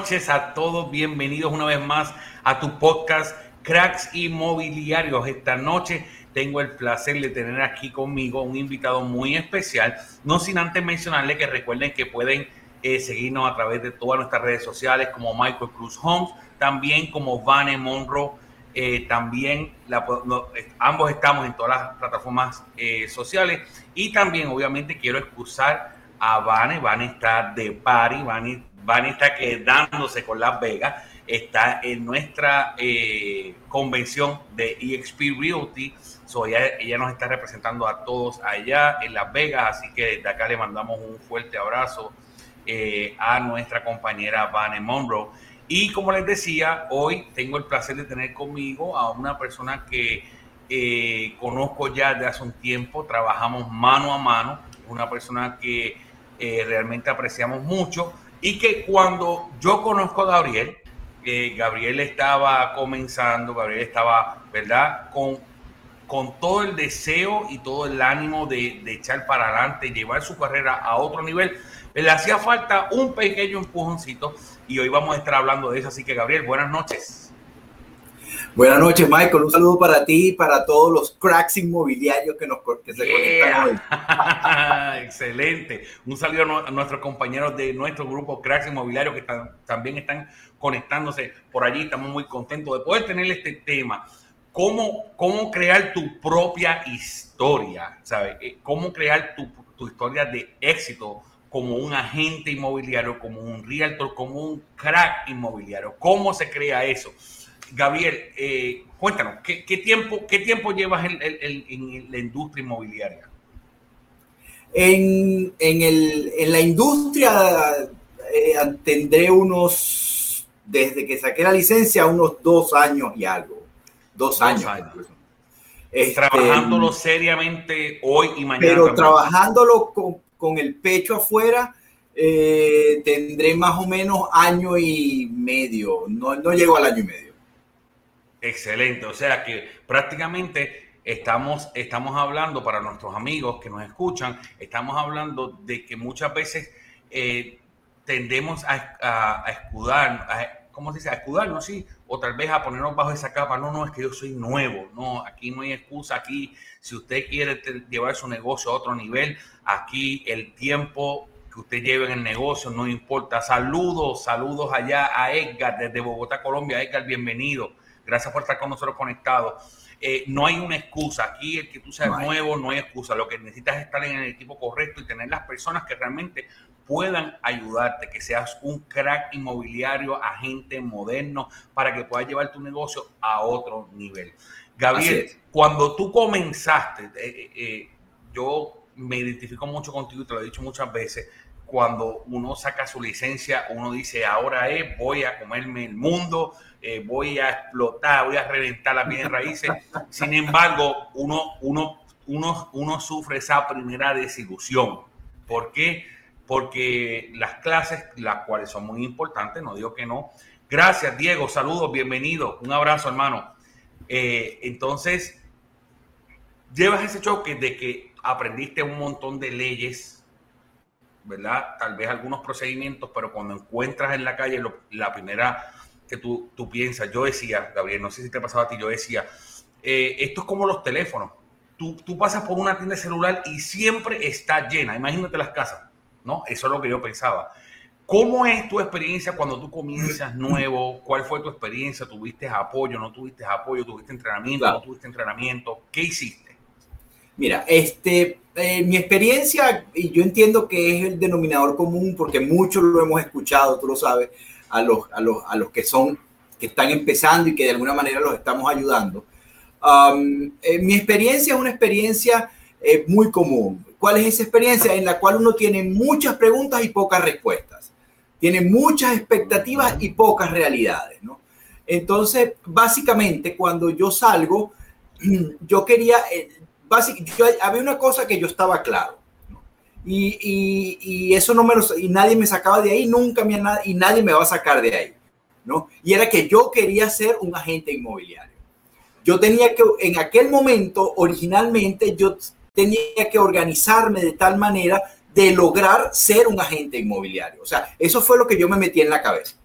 noches a todos. Bienvenidos una vez más a tu podcast Cracks Inmobiliarios. Esta noche tengo el placer de tener aquí conmigo un invitado muy especial. No sin antes mencionarle que recuerden que pueden eh, seguirnos a través de todas nuestras redes sociales como Michael Cruz Homes, también como Vane Monroe. Eh, también eh, ambos estamos en todas las plataformas sociales y también obviamente quiero excusar a Vane. Vane está de party, Vane, está quedándose con Las Vegas. Está en nuestra eh, convención de EXP Realty. So ella, nos está representando a todos allá en Las Vegas. Así que desde acá le mandamos un fuerte abrazo eh, a nuestra compañera Vane Monroe. Y como les decía, hoy tengo el placer de tener conmigo a una persona que eh, conozco ya de hace un tiempo. Trabajamos mano a mano. Una persona que realmente apreciamos mucho y que cuando yo conozco a Gabriel, eh, Gabriel estaba comenzando, Gabriel estaba, ¿verdad? Con, con todo el deseo y todo el ánimo de, de echar para adelante, llevar su carrera a otro nivel. Le hacía falta un pequeño empujoncito y hoy vamos a estar hablando de eso. Así que, Gabriel, buenas noches. Buenas noches, Michael. Un saludo para ti y para todos los cracks inmobiliarios que, nos, que se conectan hoy. Excelente. Un saludo a nuestros compañeros de nuestro grupo Cracks Inmobiliarios que también están conectándose por allí. Estamos muy contentos de poder tener este tema. ¿Cómo, cómo crear tu propia historia? ¿Sabes? Eh, ¿Cómo crear tu, tu historia de éxito como un agente inmobiliario, como un realtor, como un crack inmobiliario? ¿Cómo se crea eso? Gabriel, eh, cuéntanos, ¿qué, tiempo, ¿qué tiempo llevas en, la industria inmobiliaria? En, la industria eh, tendré unos, desde que saqué la licencia, unos dos años y algo. Dos, años. Este, trabajándolo seriamente hoy y mañana. Pero trabajándolo con, el pecho afuera, eh, tendré más o menos año y medio. No, no llego al año y medio. Excelente, o sea que prácticamente estamos, estamos hablando para nuestros amigos que nos escuchan, estamos hablando de que muchas veces eh, tendemos a, escudar, ¿cómo se dice? A escudarnos, sí, o tal vez a ponernos bajo esa capa. No, no, es que yo soy nuevo, no, aquí no hay excusa, aquí si usted quiere llevar su negocio a otro nivel, aquí el tiempo que usted lleve en el negocio no importa. Saludos, saludos allá a Edgar desde Bogotá, Colombia. Edgar, bienvenido. Gracias por estar con nosotros conectados. Eh, no hay una excusa. Aquí el que tú seas nuevo, no hay excusa. Lo que necesitas es estar en el equipo correcto y tener las personas que realmente puedan ayudarte, que seas un crack inmobiliario, agente moderno, para que puedas llevar tu negocio a otro nivel. Gabriel, cuando tú comenzaste, eh, eh, yo me identifico mucho contigo y te lo he dicho muchas veces, cuando uno saca su licencia, uno dice, ahora es, voy a comerme el mundo, eh, voy a explotar, voy a reventar las bienes raíces. Sin embargo, uno, uno, uno, uno sufre esa primera desilusión. ¿Por qué? Porque las clases, las cuales son muy importantes, no digo que no. Gracias, Diego, saludos, bienvenido, un abrazo, hermano. Eh, entonces, llevas ese choque de que aprendiste un montón de leyes, ¿verdad? Tal vez algunos procedimientos, pero cuando encuentras en la calle la primera que tú, tú piensas. Yo decía, Gabriel, no sé si te ha pasado a ti, yo decía, eh, esto es como los teléfonos. Tú, tú, pasas por una tienda celular y siempre está llena. Imagínate las casas, ¿no? Eso es lo que yo pensaba. ¿Cómo es tu experiencia cuando tú comienzas nuevo? ¿Cuál fue tu experiencia? ¿Tuviste apoyo? ¿No tuviste apoyo? ¿Tuviste entrenamiento? ¿No tuviste entrenamiento? ¿Qué hiciste? Mira, este, eh, mi experiencia, y yo entiendo que es el denominador común porque muchos lo hemos escuchado, tú lo sabes, a los, a los, a los que son, que están empezando y que de alguna manera los estamos ayudando. Um, eh, mi experiencia es una experiencia eh, muy común. ¿Cuál es esa experiencia? En la cual uno tiene muchas preguntas y pocas respuestas. Tiene muchas expectativas y pocas realidades, ¿no? Entonces, básicamente, cuando yo salgo, yo quería, eh, había una cosa que yo estaba claro. Y, y, eso no me lo, y nadie me sacaba de ahí, nunca me, y nadie me va a sacar de ahí, ¿no? Y era que yo quería ser un agente inmobiliario. Yo tenía que, en aquel momento, originalmente, yo tenía que organizarme de tal manera de lograr ser un agente inmobiliario. O sea, eso fue lo que yo me metí en la cabeza.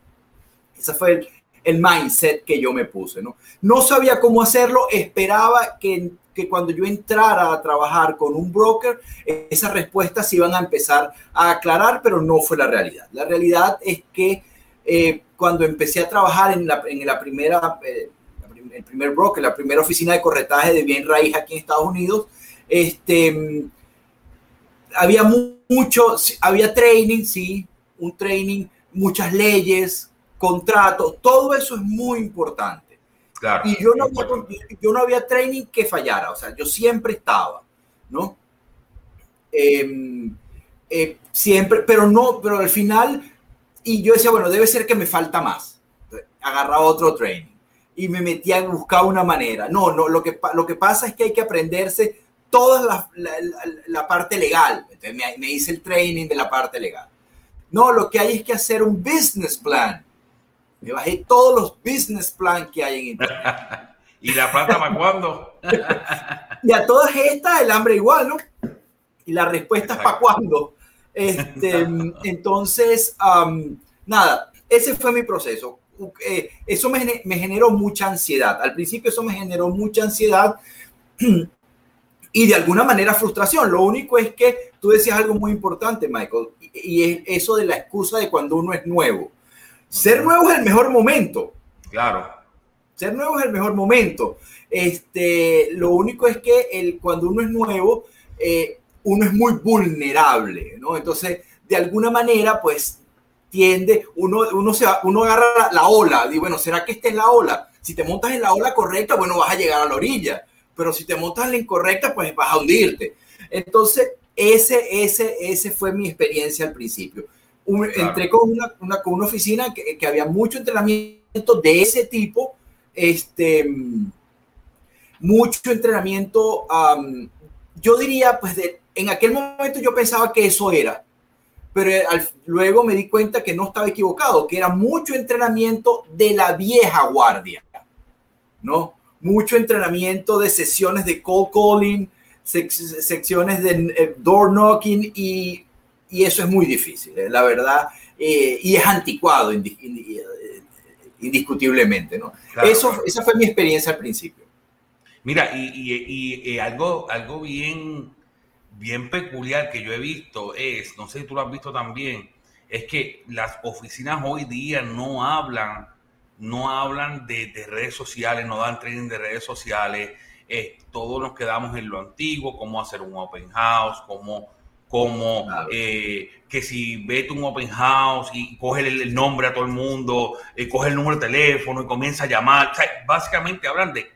Ese fue el, el mindset que yo me puse, ¿no? No sabía cómo hacerlo, esperaba que, que, cuando yo entrara a trabajar con un broker, esas respuestas se iban a empezar a aclarar, pero no fue la realidad. La realidad es que eh, cuando empecé a trabajar en la, en la primera, eh, el primer broker, la primera oficina de corretaje de bien raíz aquí en Estados Unidos, este, había mucho, había training, sí, un training, muchas leyes, contratos, todo eso es muy importante. Claro, y yo no, había, yo no había training que fallara, o sea, yo siempre estaba, ¿no? Em, eh, siempre, pero no, pero al final, y yo decía, bueno, debe ser que me falta más. Agarraba otro training y me metía a buscar una manera. No, no, lo que, lo que pasa es que hay que aprenderse toda la, la, parte legal. Entonces me, me, hice el training de la parte legal. No, lo que hay es que hacer un business plan. Me bajé todos los business plan que hay en Internet. ¿Y la plata para cuándo? y a todas estas el hambre igual, ¿no? Y la respuesta es para cuándo. Este, entonces, nada, ese fue mi proceso. Eh, eso me, me generó mucha ansiedad. Al principio eso me generó mucha ansiedad y de alguna manera frustración. Lo único es que tú decías algo muy importante, Michael, y es eso de la excusa de cuando uno es nuevo. Ser nuevo es el mejor momento. Claro. Ser nuevo es el mejor momento. Este, lo único es que el, cuando uno es nuevo, eh, uno es muy vulnerable, ¿no? Entonces, de alguna manera, pues tiende, uno, uno, se uno agarra la, la ola, y bueno, ¿será que esta es la ola? Si te montas en la ola correcta, bueno, vas a llegar a la orilla pero si te montas la incorrecta, pues vas a hundirte. Entonces, ese, ese, ese fue mi experiencia al principio. Entré con una, una, con una oficina que, que, había mucho entrenamiento de ese tipo, este, mucho entrenamiento, yo diría, pues de, en aquel momento yo pensaba que eso era, pero luego me di cuenta que no estaba equivocado, que era mucho entrenamiento de la vieja guardia, ¿no? mucho entrenamiento de sesiones de cold calling, secciones de eh, door knocking y, y, eso es muy difícil, eh, la verdad, eh, y es anticuado indiscutiblemente, ¿no? eso, Esa fue mi experiencia al principio. Mira, y, y, algo, algo bien, bien peculiar que yo he visto es, no sé si tú lo has visto también, es que las oficinas hoy día no hablan no hablan de, redes sociales, no dan training de redes sociales, eh, todos nos quedamos en lo antiguo, cómo hacer un open house, cómo, cómo eh, que si vete un open house y coge el, nombre a todo el mundo, eh, coge el número de teléfono y comienza a llamar, básicamente hablan de,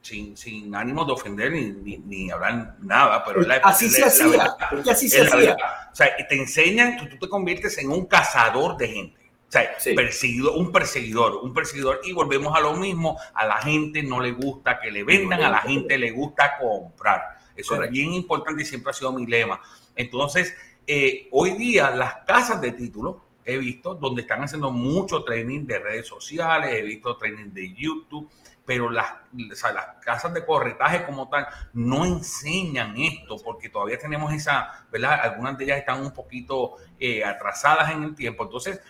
sin, sin ánimo de ofender ni, ni, hablar nada, pero así se hacía, así se hacía. O sea, te enseñan, tú, tú te conviertes en un cazador de gente. O sea, perseguido, un perseguidor, un perseguidor. Y volvemos a lo mismo, a la gente no le gusta que le vendan, a la gente le gusta comprar. Eso es bien importante y siempre ha sido mi lema. Entonces, eh, hoy día las casas de título, he visto, donde están haciendo mucho training de redes sociales, he visto training de YouTube, pero las, las casas de corretaje como tal no enseñan esto porque todavía tenemos esa, ¿verdad? Algunas de ellas están un poquito eh, atrasadas en el tiempo. Entonces,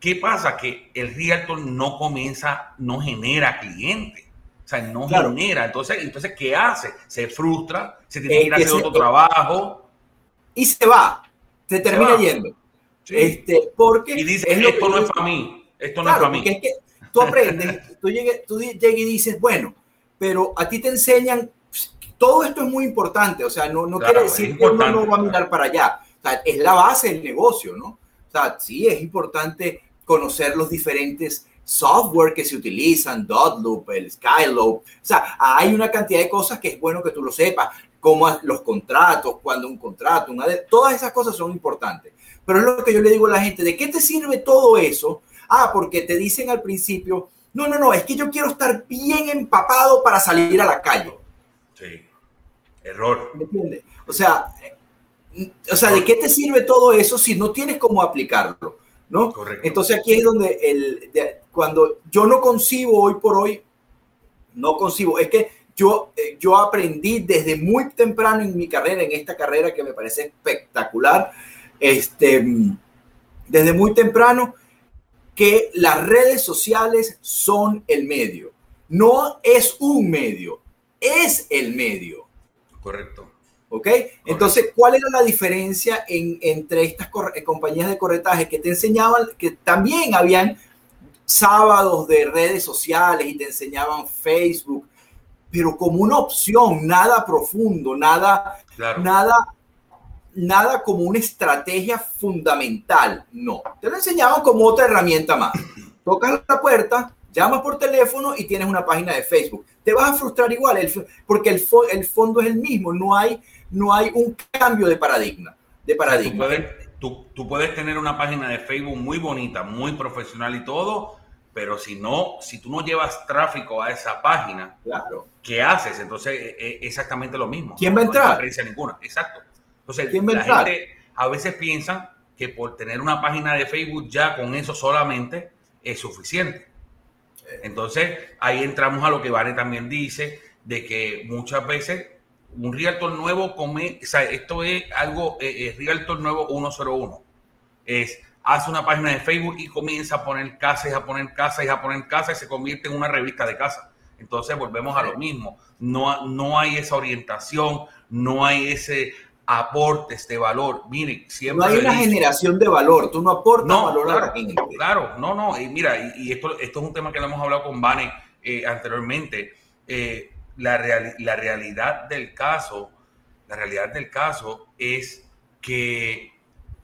¿Qué pasa? Que el realtor no comienza, no genera clientes. O sea, no genera. Entonces, entonces, ¿qué hace? Se frustra, se tiene que ir a hacer otro trabajo. Y se va. Se termina yendo. Este, porque y dice, esto no es para mí. Esto no es para mí. Es que tú aprendes, tú, llegues, tú llegas y dices, bueno, pero a ti te enseñan, todo esto es muy importante. O sea, no, no quiere decir que uno no va a mirar para allá. O sea, es la base del negocio, ¿no? O sea, sí es importante conocer los diferentes software que se utilizan, Dotloop, el Skyloop. O sea, hay una cantidad de cosas que es bueno que tú lo sepas, como los contratos, cuando un contrato, una de, todas esas cosas son importantes. Pero es lo que yo le digo a la gente, ¿de qué te sirve todo eso? Ah, porque te dicen al principio, no, no, no, es que yo quiero estar bien empapado para salir a la calle. Sí, error. ¿Me entiendes? O sea, eh, o sea, ¿de qué te sirve todo eso si no tienes cómo aplicarlo? ¿No? Entonces aquí es donde el, cuando yo no concibo hoy por hoy, no concibo, es que yo, eh, yo aprendí desde muy temprano en mi carrera, en esta carrera que me parece espectacular, este, desde muy temprano, que las redes sociales son el medio. No es un medio, es el medio. Correcto. ¿Ok? Entonces, ¿cuál era la diferencia entre estas eh, compañías de corretaje que te enseñaban, que también habían sábados de redes sociales y te enseñaban Facebook, pero como una opción, nada profundo, nada, nada, nada como una estrategia fundamental. No, te lo enseñaban como otra herramienta más. Tocas la puerta, llamas por teléfono y tienes una página de Facebook. Te vas a frustrar igual, porque el, el fondo es el mismo, no hay no hay un cambio de paradigma. De paradigma. Tú puedes, puedes tener una página de Facebook muy bonita, muy profesional y todo, pero si no, si tú no llevas tráfico a esa página, claro. ¿qué haces? Entonces, es e, exactamente lo mismo. ¿Quién va a entrar? No ninguna, exacto. Entonces, ¿Quién va a entrar? gente a veces piensa que por tener una página de Facebook ya con eso solamente es suficiente. Entonces, ahí entramos a lo que Vane también dice, de que muchas veces un realtor nuevo come, o sea, esto es algo, eh, eh realtor nuevo 101. Es, hace una página de Facebook y comienza a poner casas, a poner casas y a poner casas y se convierte en una revista de casa. Entonces volvemos a lo mismo. No, no hay esa orientación, no hay ese aporte de valor. Miren, siempre. No hay una generación de valor, tú no aportas valor claro, a la gente. Claro, no, no. Y mira, y, esto, esto es un tema que le hemos hablado con Vane eh, anteriormente. Eh, la, la realidad del caso, la realidad del caso es que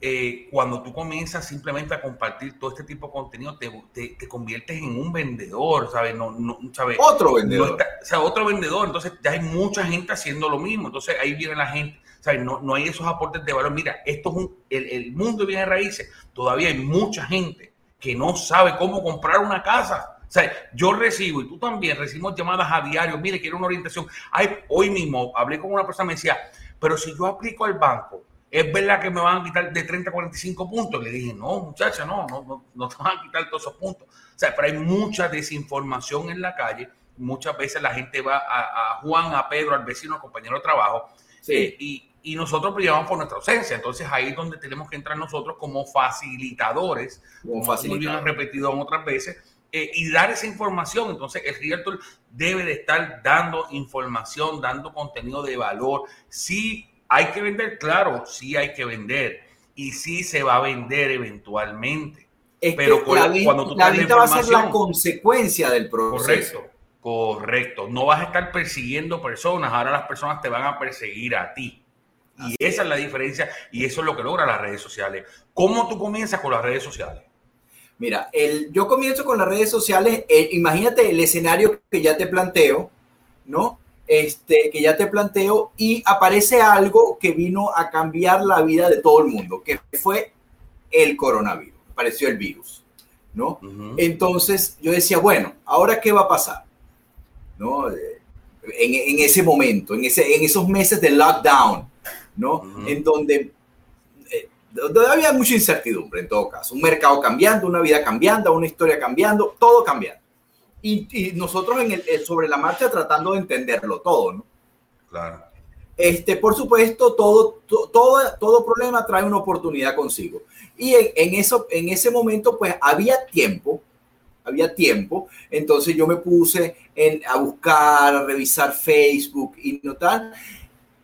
eh, cuando tú comienzas simplemente a compartir todo este tipo de contenido, te, te, conviertes en un vendedor, ¿sabes? No, no, ¿sabes? Otro vendedor. o sea, otro vendedor. Entonces ya hay mucha gente haciendo lo mismo. Entonces ahí viene la gente, ¿sabes? No, no hay esos aportes de valor. Mira, esto es un, el, el mundo de bienes raíces. Todavía hay mucha gente que no sabe cómo comprar una casa. O sea, yo recibo y tú también recibimos llamadas a diario. Mire, quiero una orientación. Ay, hoy mismo hablé con una persona y me decía, pero si yo aplico al banco, ¿es verdad que me van a quitar de 30 a 45 puntos? Le dije, no, muchacha, no, no, no, te van a quitar todos esos puntos. O sea, pero hay mucha desinformación en la calle. Muchas veces la gente va a, Juan, a Pedro, al vecino, al compañero de trabajo. Eh, y, y nosotros llevamos por nuestra ausencia. Entonces ahí es donde tenemos que entrar nosotros como facilitadores, como, como bien repetido otras veces, eh, y dar esa información. Entonces, el realtor debe de estar dando información, dando contenido de valor. Sí hay que vender, claro, sí hay que vender. Y sí se va a vender eventualmente. Pero cuando tú la venta va a ser la consecuencia del proceso. Correcto, correcto. No vas a estar persiguiendo personas, ahora las personas te van a perseguir a ti. Y esa es la diferencia y eso es lo que logra las redes sociales. ¿Cómo tú comienzas con las redes sociales? Mira, el, yo comienzo con las redes sociales. Eh, imagínate el escenario que ya te planteo, ¿no? Este, que ya te planteo y aparece algo que vino a cambiar la vida de todo el mundo, que fue el coronavirus, apareció el virus, ¿no? Entonces yo decía, bueno, ¿ahora qué va a pasar? ¿No? Eh, en, ese momento, en, ese, en esos meses de lockdown, ¿no? En donde Todavía había mucha incertidumbre en todo caso. Un mercado cambiando, una vida cambiando, una historia cambiando, todo cambiando. Y, nosotros en el, sobre la marcha tratando de entenderlo todo, ¿no? Claro. Este, por supuesto, todo, todo, todo problema trae una oportunidad consigo. Y en, eso, en ese momento, pues había tiempo, había tiempo. Entonces yo me puse en, a buscar, a revisar Facebook y no tal.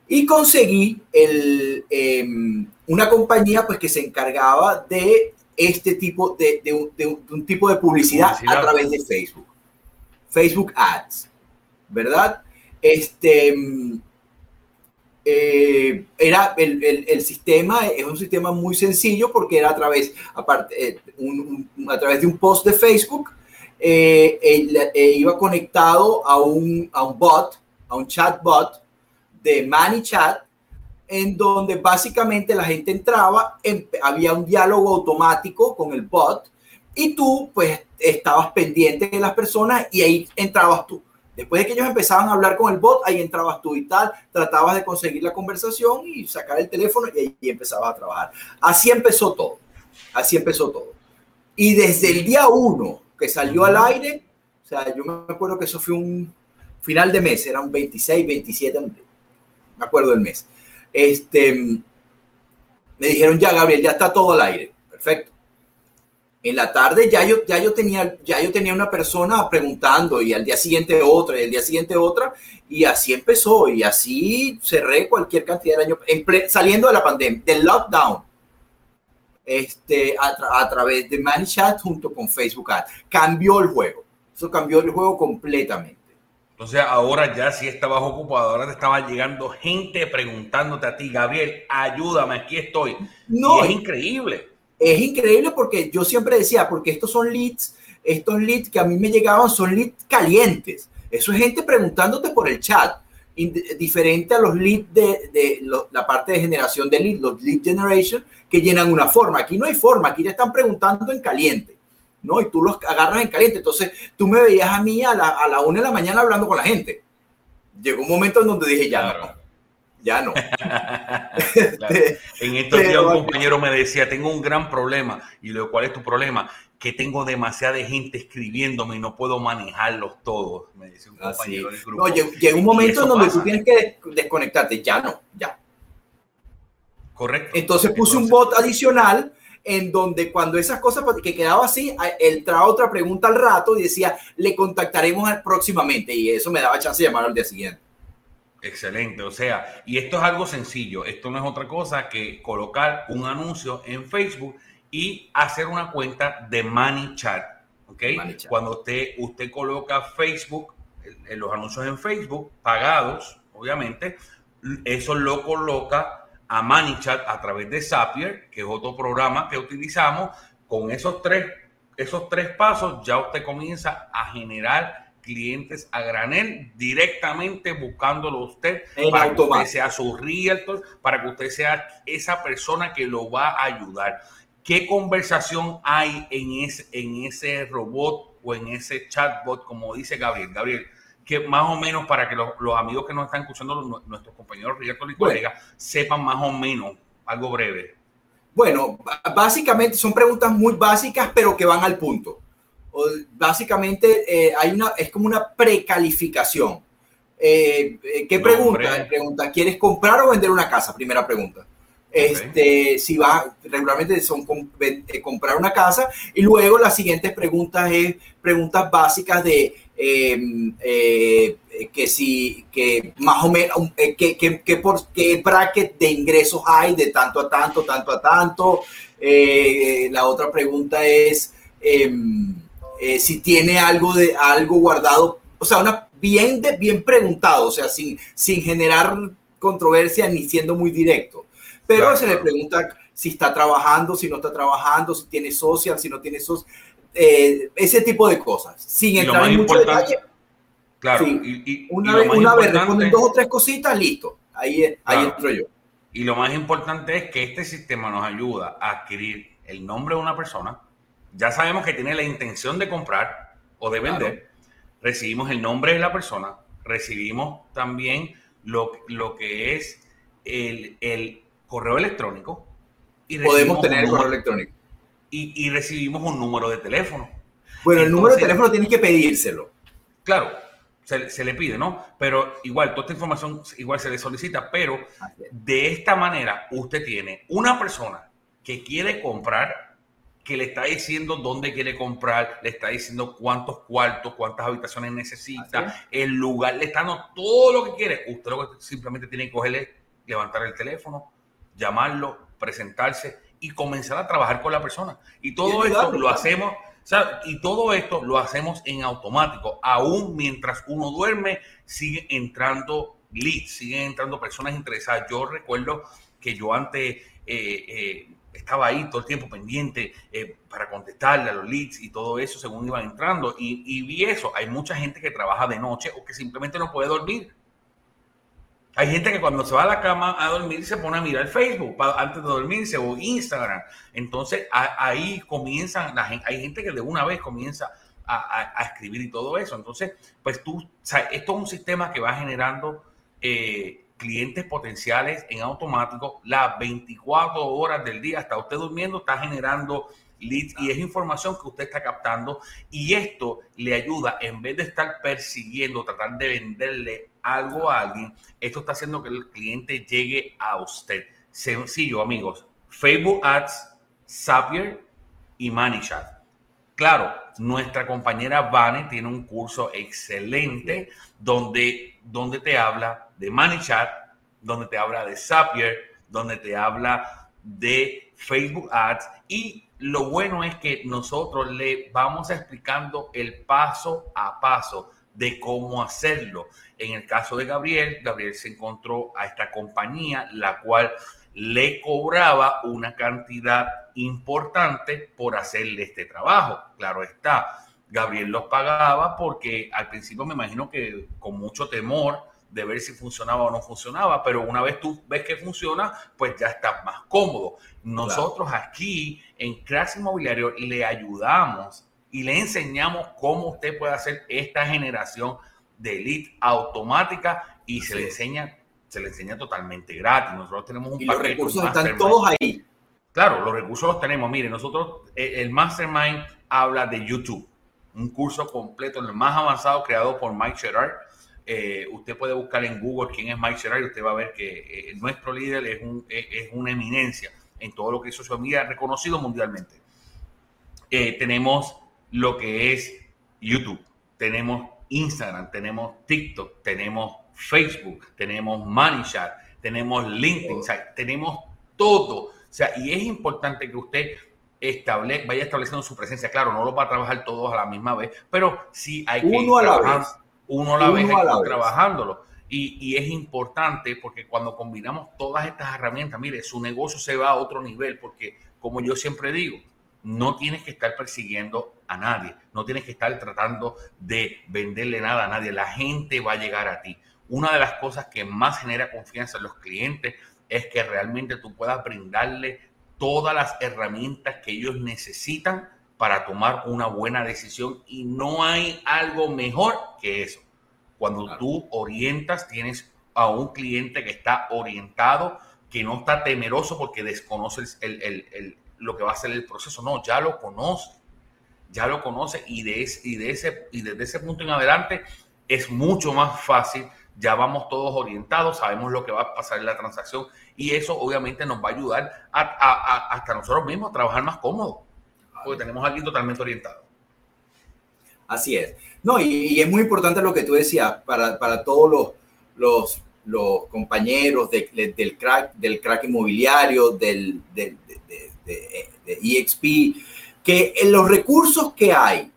Y conseguí el, em, una compañía pues, que se encargaba de este tipo de, un, tipo de publicidad, a través de Facebook. Facebook Ads, ¿verdad? Este, em, eh, era el, sistema, es un sistema muy sencillo porque era a través, aparte, eh, a través de un post de Facebook, eh, iba conectado a un, a un bot, a un chatbot, de ManyChat, en donde básicamente la gente entraba, había un diálogo automático con el bot y tú pues estabas pendiente de las personas y ahí entrabas tú. Después de que ellos empezaban a hablar con el bot, ahí entrabas tú y tal, tratabas de conseguir la conversación y sacar el teléfono y ahí empezabas a trabajar. Así empezó todo, así empezó todo. Y desde el día uno que salió al aire, o sea, yo me acuerdo que eso fue un, final de mes, era un 26, 27, me acuerdo del mes. Este, me dijeron, ya Gabriel, ya está todo al aire. Perfecto. En la tarde ya yo, ya yo, tenía, ya yo tenía una persona preguntando y al día siguiente otra y al día siguiente otra y así empezó y así cerré cualquier cantidad de años saliendo de la pandemia, del lockdown, este, a, través de ManyChat junto con Facebook Ads. Cambió el juego. Eso cambió el juego completamente. Entonces ahora ya si estabas ocupado, ahora te estaba llegando gente preguntándote a ti, Gabriel, ayúdame, aquí estoy. No, es increíble. Es increíble porque yo siempre decía, porque estos son leads, estos leads que a mí me llegaban son leads calientes. Eso es gente preguntándote por el chat diferente a los leads de, la parte de generación de leads, los lead generation, que llenan una forma. Aquí no hay forma, aquí te están preguntando en caliente, ¿no? Y tú los agarras en caliente. Entonces, tú me veías a mí a la, a la una de la mañana hablando con la gente. Llegó un momento en donde dije, ya no, ya no. En estos días un compañero me decía, tengo un gran problema. Y lo cual es tu problema? Que tengo demasiada gente escribiéndome y no puedo manejarlos todos, me dice un compañero del grupo. No, llega un momento en donde tú tienes que desconectarte. Ya no, ya. Correcto. Entonces puse un bot adicional en donde cuando esas cosas que quedaba así, él traía otra pregunta al rato y decía, le contactaremos próximamente y eso me daba chance de llamar al día siguiente. Excelente, o sea, y esto es algo sencillo, esto no es otra cosa que colocar un anuncio en Facebook y hacer una cuenta de Money Chat, ¿ok? Cuando usted, usted coloca Facebook, los anuncios en Facebook, pagados, obviamente, eso lo coloca a ManyChat a través de Zapier, que es otro programa que utilizamos. Con esos tres, esos tres pasos ya usted comienza a generar clientes a granel directamente buscándolo usted para que usted sea su realtor, para que usted sea esa persona que lo va a ayudar. ¿Qué conversación hay en ese, en ese robot o en ese chatbot, como dice Gabriel? Gabriel, que más o menos para que los, amigos que nos están escuchando, nuestros compañeros realtor y colegas, sepan más o menos algo breve. Bueno, básicamente son preguntas muy básicas, pero que van al punto básicamente eh, hay una, es como una precalificación. Eh, eh ¿Qué pregunta? Pregunta, ¿quieres comprar o vender una casa? Primera pregunta. Este, si va, regularmente son comprar una casa y luego las siguientes preguntas es preguntas básicas de que si, que más o menos, que, que, que, por qué bracket de ingresos hay de tanto a tanto, tanto a tanto. la otra pregunta es, em, eh, si tiene algo de algo guardado, o sea, una bien de, bien preguntado, o sea, sin, sin generar controversia ni siendo muy directo. Pero se le pregunta si está trabajando, si no está trabajando, si tiene social, si no tiene social, eh, ese tipo de cosas, sin entrar en mucho detalle. Claro, y, una, vez, una vez responden dos o tres cositas, listo. Ahí, ahí entro yo. Y lo más importante es que este sistema nos ayuda a adquirir el nombre de una persona, ya sabemos que tiene la intención de comprar o de vender, recibimos el nombre de la persona, recibimos también lo, lo que es el, correo electrónico. Y Podemos tener el correo electrónico. Y, recibimos un número de teléfono. Bueno, el número de teléfono tienes que pedírselo. Claro, se, se, le pide, ¿no? Pero igual, toda esta información igual se le solicita, pero de esta manera usted tiene una persona que quiere comprar que le está diciendo dónde quiere comprar, le está diciendo cuántos cuartos, cuántas habitaciones necesita, el lugar, le está dando todo lo que quiere. Usted lo que simplemente tiene que cogerle, levantar el teléfono, llamarlo, presentarse y comenzar a trabajar con la persona. Y todo esto lo hacemos, y todo esto lo hacemos en automático. Aún mientras uno duerme, sigue entrando leads, siguen entrando personas interesadas. Yo recuerdo que yo antes eh, eh, estaba ahí todo el tiempo pendiente eh, para contestarle a los leads y todo eso según iban entrando. Y, vi eso. Hay mucha gente que trabaja de noche o que simplemente no puede dormir. Hay gente que cuando se va a la cama a dormir se pone a mirar Facebook antes de dormirse o Instagram. Entonces ahí comienzan, la hay gente que de una vez comienza a, escribir y todo eso. Entonces, pues tú, esto es un sistema que va generando eh, clientes potenciales en automático las 24 horas del día, hasta usted durmiendo, está generando leads y es información que usted está captando y esto le ayuda, en vez de estar persiguiendo, tratar de venderle algo a alguien, esto está haciendo que el cliente llegue a usted. Sencillo, amigos. Facebook Ads, Zapier y ManyChat. Claro, nuestra compañera Vane tiene un curso excelente donde, donde te habla de ManyChat, donde te habla de Zapier, donde te habla de Facebook Ads y lo bueno es que nosotros le vamos explicando el paso a paso de cómo hacerlo. En el caso de Gabriel, Gabriel se encontró a esta compañía, la cual le cobraba una cantidad importante por hacerle este trabajo. Claro está, Gabriel los pagaba porque al principio me imagino que con mucho temor de ver si funcionaba o no funcionaba, pero una vez tú ves que funciona, pues ya estás más cómodo. Nosotros aquí en Clase Inmobiliario le ayudamos y le enseñamos cómo usted puede hacer esta generación de lead automática y se le enseña se le enseña totalmente gratis. Nosotros tenemos un y los recursos están todos ahí. Claro, los recursos los tenemos. Mire, nosotros, eh, el Mastermind habla de YouTube, un curso completo, el más avanzado creado por Mike Sherrard eh, usted puede buscar en Google quién es Mike Sherrard y usted va a ver que eh, nuestro líder es, un, es, una eminencia en todo lo que es social media, reconocido mundialmente. Eh, tenemos lo que es YouTube, tenemos Instagram, tenemos TikTok, tenemos Facebook, tenemos ManyChat, tenemos LinkedIn, tenemos todo. O sea, y es importante que usted estable, vaya estableciendo su presencia. Claro, no lo va a trabajar todos a la misma vez, pero sí hay que Uno a la vez uno a la vez trabajándolo. Y, y, es importante porque cuando combinamos todas estas herramientas, mire, su negocio se va a otro nivel porque, como yo siempre digo, no tienes que estar persiguiendo a nadie, no tienes que estar tratando de venderle nada a nadie, la gente va a llegar a ti. Una de las cosas que más genera confianza en los clientes es que realmente tú puedas brindarle todas las herramientas que ellos necesitan para tomar una buena decisión y no hay algo mejor que eso. Cuando tú orientas, tienes a un cliente que está orientado, que no está temeroso porque desconoce el, lo que va a ser el proceso. No, ya lo conoce, ya lo conoce y, de y, de ese, y desde ese punto en adelante es mucho más fácil. Ya vamos todos orientados, sabemos lo que va a pasar en la transacción y eso obviamente nos va a ayudar a, hasta nosotros mismos a trabajar más cómodo porque tenemos a alguien totalmente orientado. Así es. No, y, es muy importante lo que tú decías para, para todos los, los, los compañeros del, crack, del crack inmobiliario, del, de, EXP, que los recursos que hay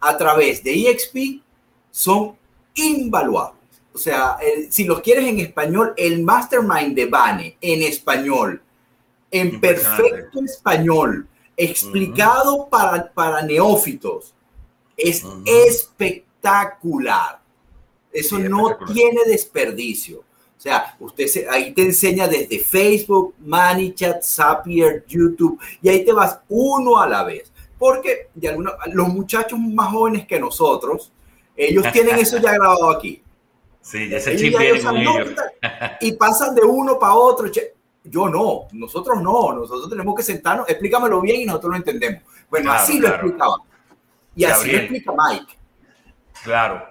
a través de EXP son invaluables. O sea, si los quieres en español, el mastermind de Bane en español, en perfecto español, explicado para, para neófitos. Es espectacular. Eso no tiene desperdicio. O sea, usted ahí te enseña desde Facebook, ManyChat, Zapier, YouTube, y ahí te vas uno a la vez. Porque de alguna, los muchachos más jóvenes que nosotros, ellos tienen eso ya grabado aquí. Sí, ese chip viene con ellos. Y pasan de uno para otro. Yo no, nosotros no, nosotros tenemos que sentarnos, explícamelo bien y nosotros lo entendemos. Bueno, así lo explicaba. Y así lo explica Mike. Claro.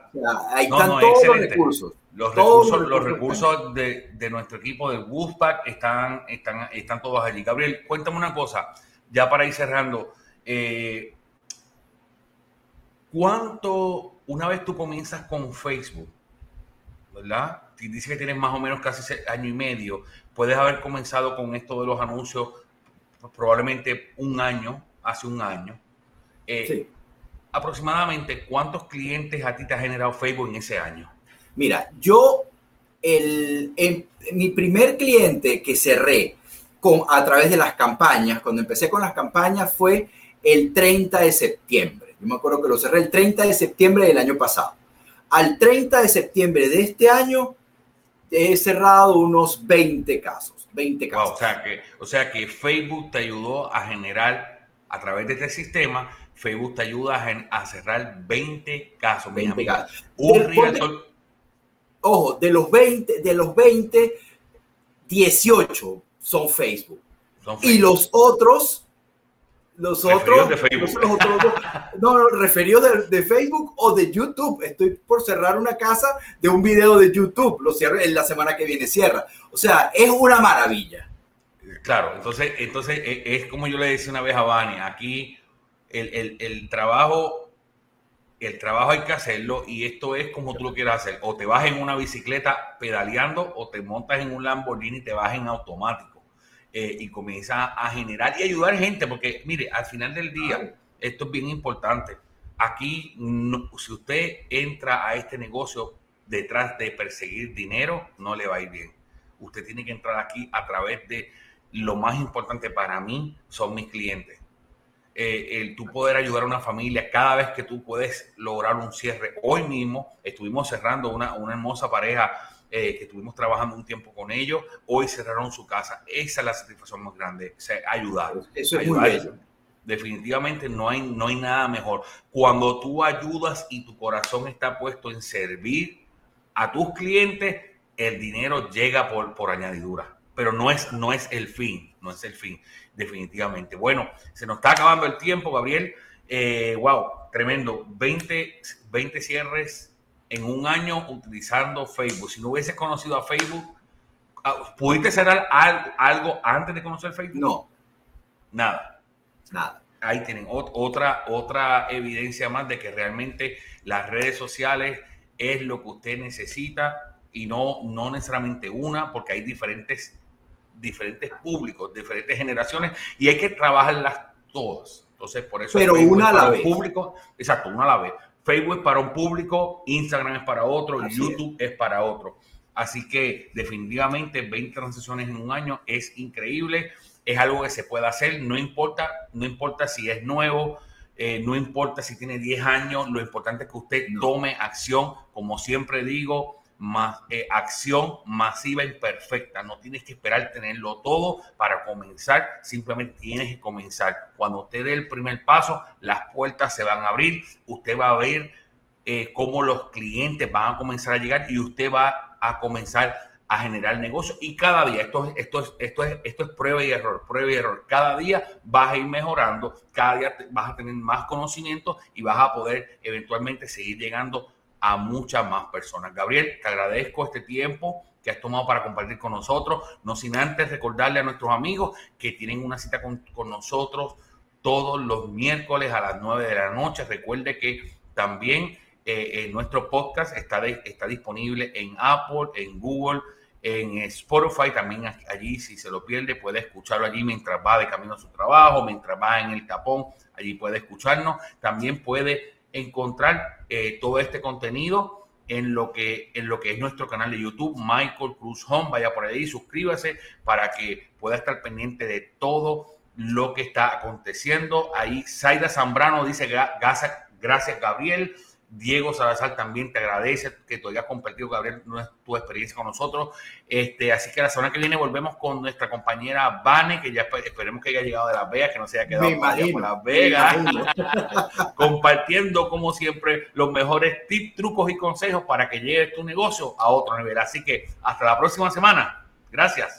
Ahí están todos los recursos. Los recursos, los recursos de, de, nuestro equipo de Wolfpack están, están, están todos allí. Gabriel, cuéntame una cosa, ya para ir cerrando. Eh, ¿Cuánto, una vez tú comienzas con Facebook, ¿verdad? Dice que tienes más o menos casi año y medio puedes haber comenzado con esto de los anuncios probablemente un año, hace un año. Eh, sí. Aproximadamente, ¿cuántos clientes a ti te ha generado Facebook en ese año? Mira, yo, el, mi primer cliente que cerré con, a través de las campañas, cuando empecé con las campañas fue el 30 de septiembre. Yo me acuerdo que lo cerré el 30 de septiembre del año pasado. Al 30 de septiembre de este año he cerrado unos 20 casos. 20 casos. o, sea que, o sea que Facebook te ayudó a generar, a través de este sistema, Facebook te ayuda a, cerrar 20 casos. 20 casos. ojo, de los 20, de los 20, 18 son Facebook. Y los otros, Los otros, de Facebook. no, no, referidos de, Facebook o de YouTube. Estoy por cerrar una casa de un video de YouTube. Lo cierro en la semana que viene, cierra. O sea, es una maravilla. Claro, entonces, entonces e, es como yo le decía una vez a Vania, aquí el, el trabajo el trabajo hay que hacerlo y esto es como tú lo quieras hacer. O te vas en una bicicleta pedaleando o te montas en un Lamborghini y te vas en automático eh, y comienzas a generar y ayudar gente, porque mire, al final del día, esto es bien importante. Aquí, si usted entra a este negocio detrás de perseguir dinero, no le va a ir bien. Usted tiene que entrar aquí a través de lo más importante para mí son mis clientes eh, el tú poder ayudar a una familia cada vez que tú puedes lograr un cierre. Hoy mismo estuvimos cerrando una, una hermosa pareja eh, que estuvimos trabajando un tiempo con ellos. Hoy cerraron su casa. Esa es la satisfacción más grande, ayudar. Eso es muy Definitivamente no hay, no hay nada mejor. Cuando tú ayudas y tu corazón está puesto en servir a tus clientes, el dinero llega por, por añadidura pero no es, no es el fin, no es el fin, definitivamente. Bueno, se nos está acabando el tiempo, Gabriel. Eh, wow, tremendo. 20, 20 cierres en un año utilizando Facebook. Si no hubieses conocido a Facebook, ah, ¿pudiste cerrar algo, algo antes de conocer Facebook? No. Nada. Nada. Ahí tienen otra, otra evidencia más de que realmente las redes sociales es lo que usted necesita y no, no necesariamente una, porque hay diferentes diferentes públicos, diferentes generaciones y hay que trabajarlas todas. Entonces, por eso. Pero una a la vez. Público, exacto, una a la vez. Facebook es para un público, Instagram es para otro, YouTube es. para otro. Así que definitivamente 20 transacciones en un año es increíble, es algo que se puede hacer, no importa, no importa si es nuevo, eh, no importa si tiene 10 años, lo importante es que usted tome acción, como siempre digo, más, eh, acción masiva y perfecta. No tienes que esperar tenerlo todo para comenzar, simplemente tienes que comenzar. Cuando usted dé el primer paso, las puertas se van a abrir, usted va a ver eh, cómo los clientes van a comenzar a llegar y usted va a comenzar a generar negocio y cada día, esto, esto, es, esto, es, esto es prueba y error, prueba y error, cada día vas a ir mejorando, cada día vas a tener más conocimiento y vas a poder eventualmente seguir llegando a muchas más personas. Gabriel, te agradezco este tiempo que has tomado para compartir con nosotros, no sin antes recordarle a nuestros amigos que tienen una cita con, nosotros todos los miércoles a las 9 de la noche. Recuerde que también eh, nuestro podcast está, está disponible en Apple, en Google, en Spotify. También allí, si se lo pierde, puede escucharlo allí mientras va de camino a su trabajo, mientras va en el tapón. Allí puede escucharnos. También puede encontrar eh, todo este contenido en lo, que, en lo que es nuestro canal de YouTube, Michael Cruz Home. Vaya por ahí, suscríbase para que pueda estar pendiente de todo lo que está aconteciendo. Ahí Zaida Zambrano dice, gracias Gabriel. Diego Salazar también te agradece que tú hayas compartido, Gabriel, tu experiencia con nosotros. Este, así que la semana que viene volvemos con nuestra compañera Vane, que ya esperemos que haya llegado de Las Vegas, que no se haya quedado por Las Vegas, compartiendo, como siempre, los mejores tips, trucos y consejos para que llegue tu negocio a otro nivel. Así que hasta la próxima semana. Gracias.